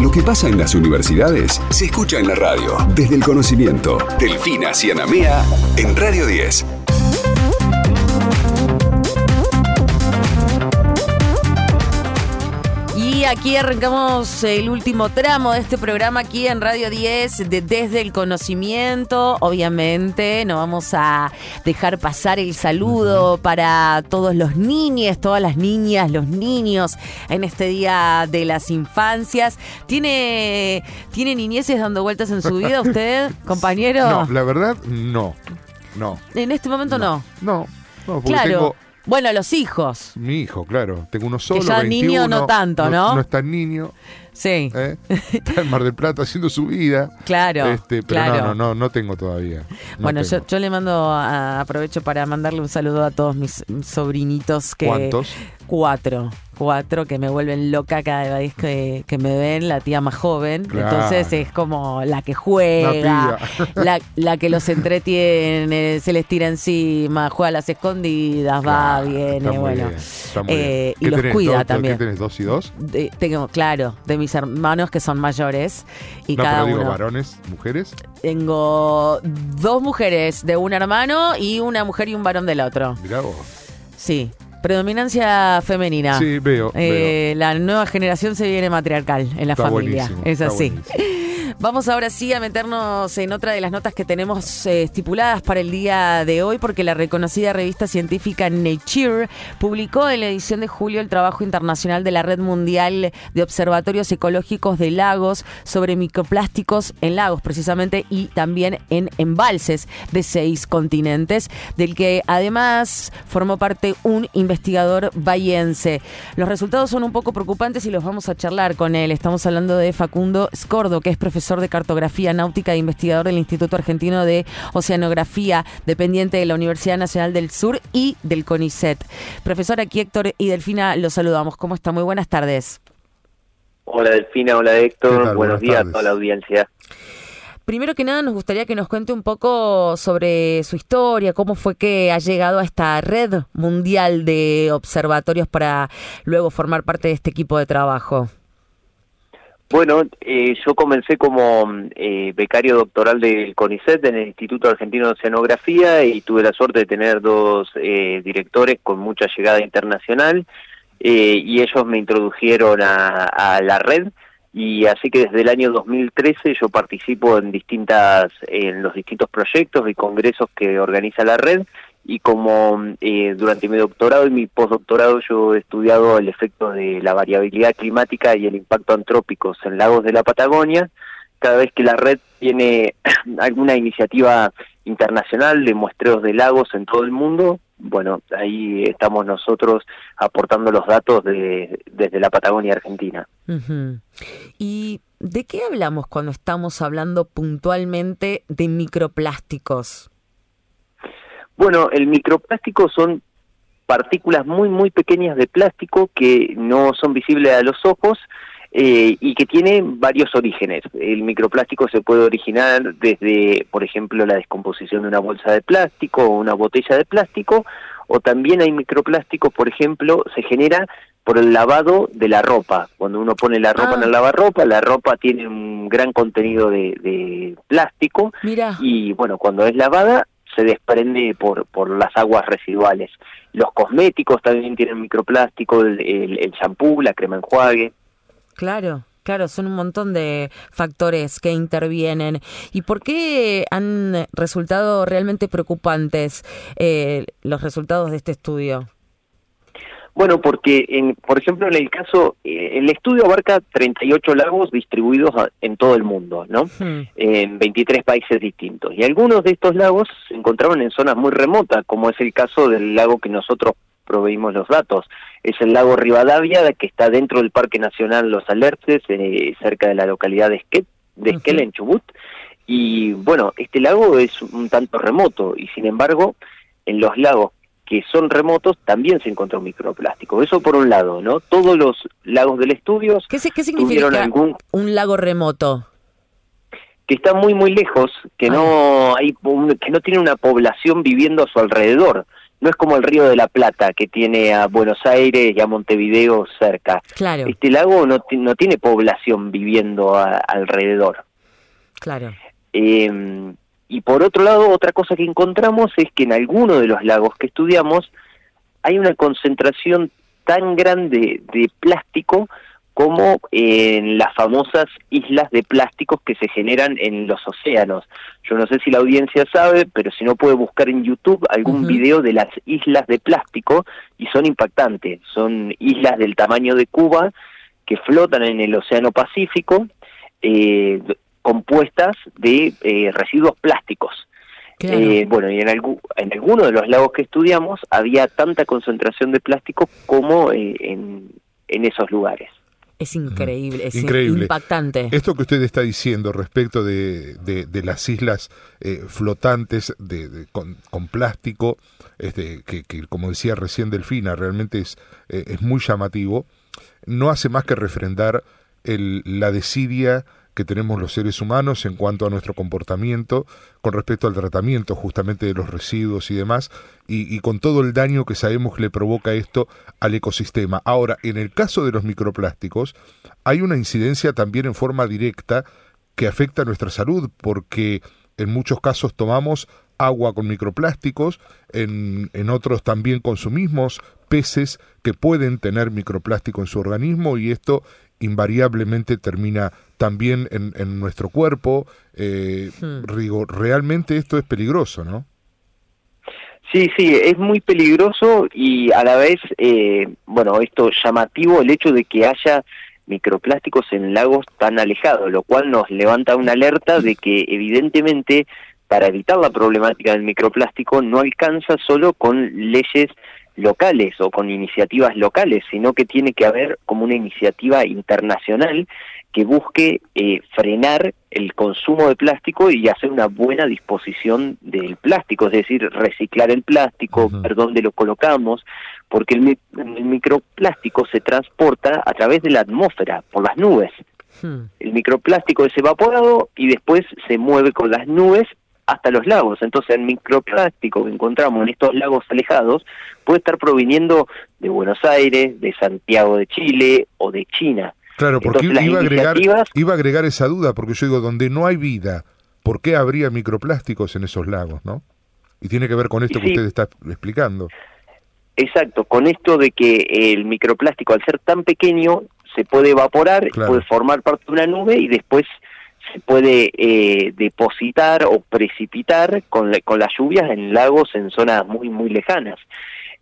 Lo que pasa en las universidades se escucha en la radio. Desde el conocimiento. Delfina Cianamea en Radio 10. Aquí arrancamos el último tramo de este programa aquí en Radio 10 de Desde el Conocimiento. Obviamente no vamos a dejar pasar el saludo para todos los niños, todas las niñas, los niños en este Día de las Infancias. ¿Tiene, ¿tiene niñeces dando vueltas en su vida usted, compañero? No, la verdad, no. No. En este momento no. No, no, porque Claro. tengo Bueno, los hijos. mi hijo, claro. Tengo uno solo. ya 21, niño no tanto, ¿no? No es tan niño. Sí. ¿eh? Está en Mar del Plata haciendo su vida. Claro, Este, pero claro. no, no, no, no tengo todavía. No bueno, yo, yo le mando, a- aprovecho para mandarle un saludo a todos mis sobrinitos que... ¿Cuántos? Cuatro. Cuatro que me vuelven loca cada vez que, que me ven, la tía más joven. Claro. Entonces es como la que juega, la, la que los entretiene, se les tira encima, juega a las escondidas, va, viene, bueno. bien, Eh, y ¿Qué los tenés, cuida dos- también. ¿Qué tenés, dos y dos? De- tengo, claro, de mis hermanos que son mayores y no, cada pero digo uno. varones, mujeres. Tengo dos mujeres de un hermano y una mujer y un varón del otro. Mirá vos. Sí, predominancia femenina. Sí, veo, Eh, La nueva generación se viene matriarcal en la Está familia. Es así. Vamos ahora sí a meternos en otra de las notas que tenemos eh, estipuladas para el día de hoy, porque la reconocida revista científica Nature publicó en la edición de julio el trabajo internacional de la Red Mundial de Observatorios Ecológicos de Lagos sobre microplásticos en lagos, precisamente, y también en embalses de seis continentes, del que además formó parte un investigador bahiense. Los resultados son un poco preocupantes y los vamos a charlar con él. Estamos hablando de Facundo Scordo, que es profesor de cartografía náutica e investigador del Instituto Argentino de Oceanografía, dependiente de la Universidad Nacional del Sur y del CONICET. Profesor, aquí Héctor y Delfina los saludamos. ¿Cómo está? Muy buenas tardes. Hola Delfina, hola ¿Qué Héctor, tal? buenos Buenas días tardes. a toda la audiencia. Primero que nada, nos gustaría que nos cuente un poco sobre su historia, cómo fue que ha llegado a esta red mundial de observatorios para luego formar parte de este equipo de trabajo. Bueno, eh, yo comencé como eh, becario doctoral del CONICET en el Instituto Argentino de Oceanografía y tuve la suerte de tener dos eh, directores con mucha llegada internacional eh, y ellos me introdujeron a, a la red. Y así que desde el año 2013 yo participo en distintas en los distintos proyectos y congresos que organiza la red y como eh, durante mi doctorado y mi postdoctorado yo he estudiado el efecto de la variabilidad climática y el impacto antrópicos en lagos de la Patagonia, cada vez que la red tiene alguna iniciativa internacional de muestreos de lagos en todo el mundo, bueno, ahí estamos nosotros aportando los datos de, desde la Patagonia Argentina. ¿Y de qué hablamos cuando estamos hablando puntualmente de microplásticos? Bueno, el microplástico son partículas muy, muy pequeñas de plástico que no son visibles a los ojos eh, y que tienen varios orígenes. El microplástico se puede originar desde, por ejemplo, la descomposición de una bolsa de plástico o una botella de plástico, o también hay microplásticos, por ejemplo, se genera por el lavado de la ropa. Cuando uno pone la ropa Ah. en el lavarropa, la ropa tiene un gran contenido de, de plástico Mira, y bueno, cuando es lavada se desprende por, por las aguas residuales. Los cosméticos también tienen microplástico, el, shampoo, la crema enjuague. claro. Claro, son un montón de factores que intervienen. ¿Y por qué han resultado realmente preocupantes eh, los resultados de este estudio? Bueno, porque, en, por ejemplo, en el caso, eh, el estudio abarca 38 lagos distribuidos a- en todo el mundo, ¿no? Hmm. En 23 países distintos. Y algunos de estos lagos se encontraban en zonas muy remotas, como es el caso del lago que nosotros proveímos los datos. Es el lago Rivadavia, que está dentro del Parque Nacional Los Alerces, eh, cerca de la localidad de Esquel, de Esquel en Chubut. Y bueno, este lago es un tanto remoto, y sin embargo, en los lagos que son remotos también se encontró microplástico. Eso por un lado, ¿no? Todos los lagos del estudio ¿Qué, qué significa algún un lago remoto? que está muy muy lejos, que Ah. no hay que no tiene una población viviendo a su alrededor. no es como el río de la Plata que tiene a Buenos Aires y a Montevideo cerca. Claro, Este lago no, no tiene población viviendo a- alrededor. claro. Eh, y por otro lado, otra cosa que encontramos es que en alguno de los lagos que estudiamos hay una concentración tan grande de plástico como en las famosas islas de plásticos que se generan en los océanos. Yo no sé si la audiencia sabe, pero si no puede buscar en YouTube algún video de las islas de plástico y son impactantes. Son islas del tamaño de Cuba que flotan en el Océano Pacífico, eh, compuestas de eh, residuos plásticos. Claro. Eh, bueno, y en, algu- en alguno de los lagos que estudiamos había tanta concentración de plástico como eh, en, en esos lugares. es increíble, es Increíble. impactante. Esto que usted está diciendo respecto de, de- de las islas eh, flotantes de, de- con, con plástico, este, que, que, como decía recién Delfina, realmente es, eh, es muy llamativo, no hace más que refrendar el- la desidia que tenemos los seres humanos en cuanto a nuestro comportamiento con respecto al tratamiento justamente de los residuos y demás, y, con todo el daño que sabemos que le provoca esto al ecosistema. Ahora, en el caso de los microplásticos, hay una incidencia también en forma directa que afecta a nuestra salud, porque en muchos casos tomamos agua con microplásticos, en, en otros también consumimos peces que pueden tener microplástico en su organismo y esto invariablemente termina también en, en nuestro cuerpo. Eh, Hmm. digo, realmente esto es peligroso, ¿no? Sí, sí, es muy peligroso y a la vez, eh, bueno, esto llamativo el hecho de que haya microplásticos en lagos tan alejados, lo cual nos levanta una alerta de que evidentemente para evitar la problemática del microplástico no alcanza solo con leyes locales o con iniciativas locales, sino que tiene que haber como una iniciativa internacional que busque eh, frenar el consumo de plástico y hacer una buena disposición del plástico, es decir, reciclar el plástico, ver dónde lo colocamos, porque el, el microplástico se transporta a través de la atmósfera, por las nubes. Hmm. El microplástico es evaporado y después se mueve con las nubes hasta los lagos. Entonces el microplástico que encontramos en estos lagos alejados puede estar proviniendo de Buenos Aires, de Santiago de Chile o de China. Claro, porque Entonces, iba a, agregar, iba a agregar esa duda, porque yo digo, donde no hay vida, ¿por qué habría microplásticos en esos lagos, no? Y tiene que ver con esto que usted está explicando. Exacto, con esto de que el microplástico al ser tan pequeño se puede evaporar, Claro. puede formar parte de una nube y después se puede eh, depositar o precipitar con, la- con las lluvias en lagos en zonas muy muy lejanas.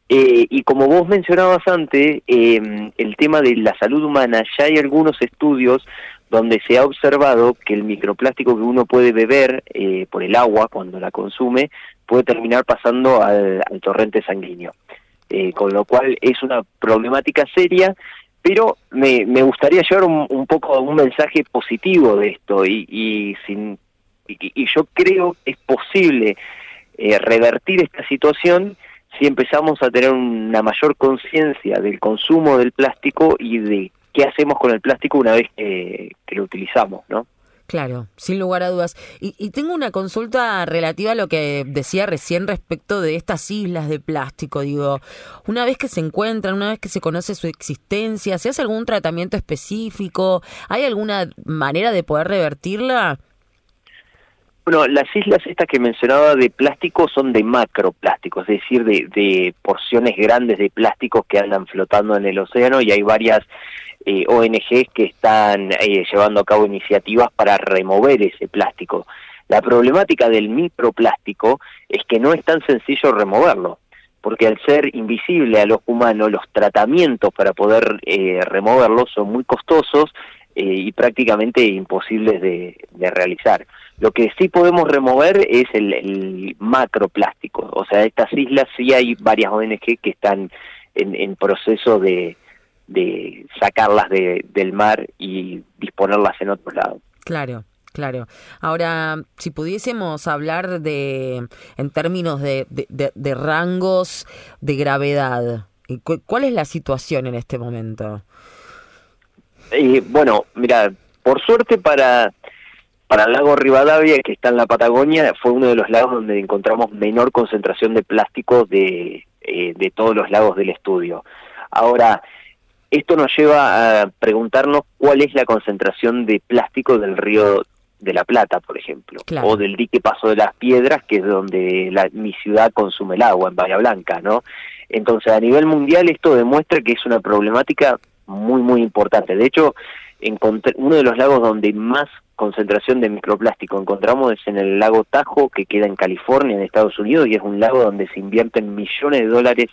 Eh, y como vos mencionabas antes, eh, el tema de la salud humana, ya hay algunos estudios donde se ha observado que el microplástico que uno puede beber eh, por el agua cuando la consume puede terminar pasando al, al torrente sanguíneo. Eh, con lo cual es una problemática seria, pero me, me gustaría llevar un, un poco un mensaje positivo de esto y, y, sin, y, y yo creo que es posible eh, revertir esta situación si empezamos a tener una mayor conciencia del consumo del plástico y de qué hacemos con el plástico una vez que, lo utilizamos, ¿no? Claro, sin lugar a dudas. Y, y tengo una consulta relativa a lo que decía recién respecto de estas islas de plástico. Digo, una vez que se encuentran, una vez que se conoce su existencia, ¿se hace algún tratamiento específico? ¿Hay alguna manera de poder revertirla? Bueno, las islas estas que mencionaba de plástico son de macroplástico, es decir, de, porciones grandes de plásticos que andan flotando en el océano y hay varias eh, ONGs que están eh, llevando a cabo iniciativas para remover ese plástico. La problemática del microplástico es que no es tan sencillo removerlo, porque al ser invisible a los humanos, los tratamientos para poder eh, removerlo son muy costosos eh, y prácticamente imposibles de realizar. Lo que sí podemos remover es el, el macroplástico, o sea, estas islas sí hay varias ONG que están en, en proceso de, de sacarlas de, del mar y disponerlas en otro lado. Claro. Claro. Ahora, si pudiésemos hablar de, en términos de, de, de, de rangos de gravedad, ¿y cu- ¿cuál es la situación en este momento? Eh, bueno, mira, por suerte para, para el lago Rivadavia, que está en la Patagonia, fue uno de los lagos donde encontramos menor concentración de plástico de, eh, de todos los lagos del estudio. Ahora, esto nos lleva a preguntarnos cuál es la concentración de plástico del río de la Plata, por ejemplo, o del dique Paso de las Piedras, que es donde la, mi ciudad consume el agua, en Bahía Blanca, ¿no? Entonces, a nivel mundial esto demuestra que es una problemática muy, muy importante. De hecho, uno de los lagos donde más concentración de microplástico encontramos es en el lago Tajo, que queda en California, en Estados Unidos, y es un lago donde se invierten millones de dólares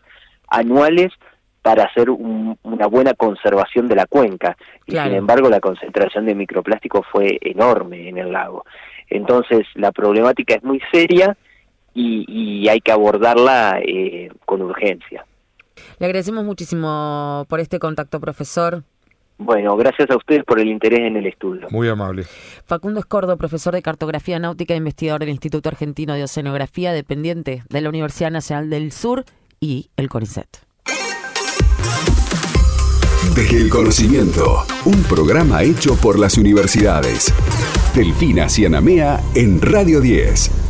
anuales para hacer una buena conservación de la cuenca. Y sin embargo, la concentración de microplástico fue enorme en el lago. Entonces, la problemática es muy seria y, hay que abordarla eh, con urgencia. Le agradecemos muchísimo por este contacto, profesor. Bueno, gracias a ustedes por el interés en el estudio. Muy amable. Facundo Escordo, profesor de cartografía náutica e investigador del Instituto Argentino de Oceanografía, dependiente de la Universidad Nacional del Sur y el CONICET. Desde el conocimiento, un programa hecho por las universidades. Delfina Cianamea en Radio 10.